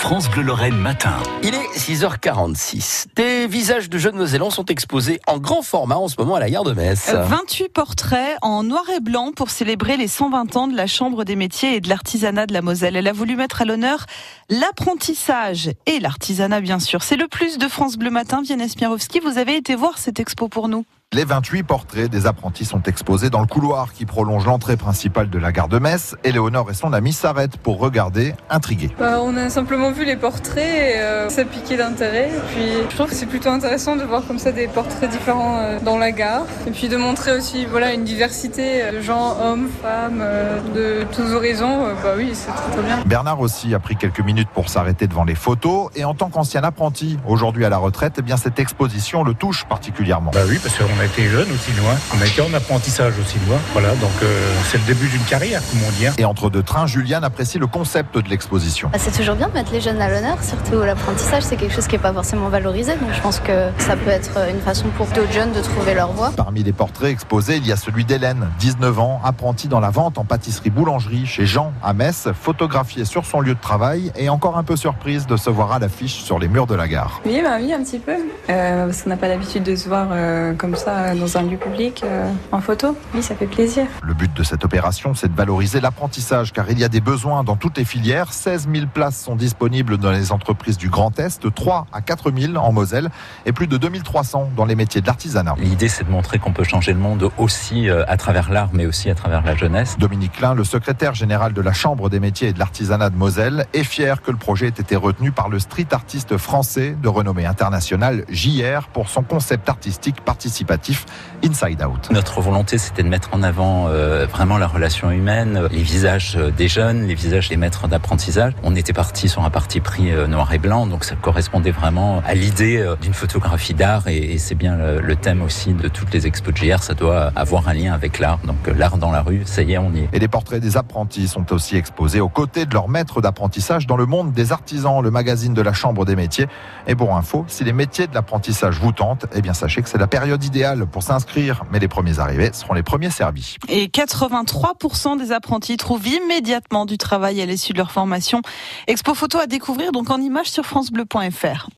France Bleu Lorraine matin. Il est 6h46. Des visages de jeunes Mosellans sont exposés en grand format en ce moment à la gare de Metz. 28 portraits en noir et blanc pour célébrer les 120 ans de la Chambre des métiers et de l'artisanat de la Moselle. Elle a voulu mettre à l'honneur l'apprentissage et l'artisanat, bien sûr. C'est le plus de France Bleu Matin. Vianney Smirowski, vous avez été voir cette expo pour nous. Les 28 portraits des apprentis sont exposés dans le couloir qui prolonge l'entrée principale de la gare de Metz. Éléonore et son ami s'arrêtent pour regarder, intrigués. Bah, on a simplement vu les portraits et euh, ça piquait d'intérêt. Puis je trouve que c'est plutôt intéressant de voir comme ça des portraits différents euh, dans la gare. Et puis de montrer aussi voilà, une diversité euh, de gens, hommes, femmes, euh, de tous horizons. Euh, bah oui, c'est très, très bien. Bernard aussi a pris quelques minutes pour s'arrêter devant les photos. Et en tant qu'ancien apprenti, aujourd'hui à la retraite, eh bien cette exposition le touche particulièrement. Bah oui, parce qu'on a été jeunes aussi loin. On a été en apprentissage aussi loin. Voilà, donc euh, c'est le début d'une carrière, comme on dit. hein. Et entre deux trains, Juliane apprécie le concept de l'exposition. Bah, C'est toujours bien de mettre les jeunes à l'honneur, surtout l'apprentissage, c'est quelque chose qui n'est pas forcément valorisé. Donc je pense que ça peut être une façon pour d'autres jeunes de trouver leur voie. Parmi les portraits exposés, il y a celui d'Hélène, 19 ans, apprentie dans la vente en pâtisserie-boulangerie chez Jean à Metz, photographiée sur son lieu de travail et encore un peu surprise de se voir à l'affiche sur les murs de la gare. Oui, bah oui, un petit peu. Euh, parce qu'on n'a pas l'habitude de se voir euh, comme ça dans un lieu public euh, en photo. Oui, ça fait plaisir. Le but de cette opération, c'est de valoriser l'apprentissage car il y a des besoins dans toutes les filières. 16 000 places sont disponibles dans les entreprises du Grand Est, 3 à 4 000 en Moselle et plus de 2300 dans les métiers de l'artisanat. L'idée, c'est de montrer qu'on peut changer le monde aussi euh, à travers l'art, mais aussi à travers la jeunesse. Dominique Klein, le secrétaire général de la Chambre des métiers et de l'artisanat de Moselle, est fier que le projet ait été retenu par le street artiste français de renommée internationale JR pour son concept artistique participatif Inside Out. Notre volonté, c'était de mettre en avant euh, vraiment la relation humaine, les visages euh, des jeunes, les visages des maîtres d'apprentissage. On était parti sur un parti pris euh, noir et blanc, donc ça correspondait vraiment à l'idée euh, d'une photographie d'art, et, et c'est bien le, le thème aussi de toutes les expos de JR, ça doit avoir un lien avec l'art. Donc l'art dans la rue, ça y est, on y est. Et les portraits des apprentis sont aussi exposés aux côtés de leurs maîtres d'apprentissage dans le monde des artisans, le magazine de la Chambre des métiers. Et pour info, si les métiers de l'apprentissage vous tentent, eh bien sachez que c'est la période idéale pour s'inscrire, mais les premiers arrivés seront les premiers servis. Et 83% des apprentis trouvent immédiatement du travail à l'issue de leur formation. Expo photo à découvrir donc en images sur francebleu.fr.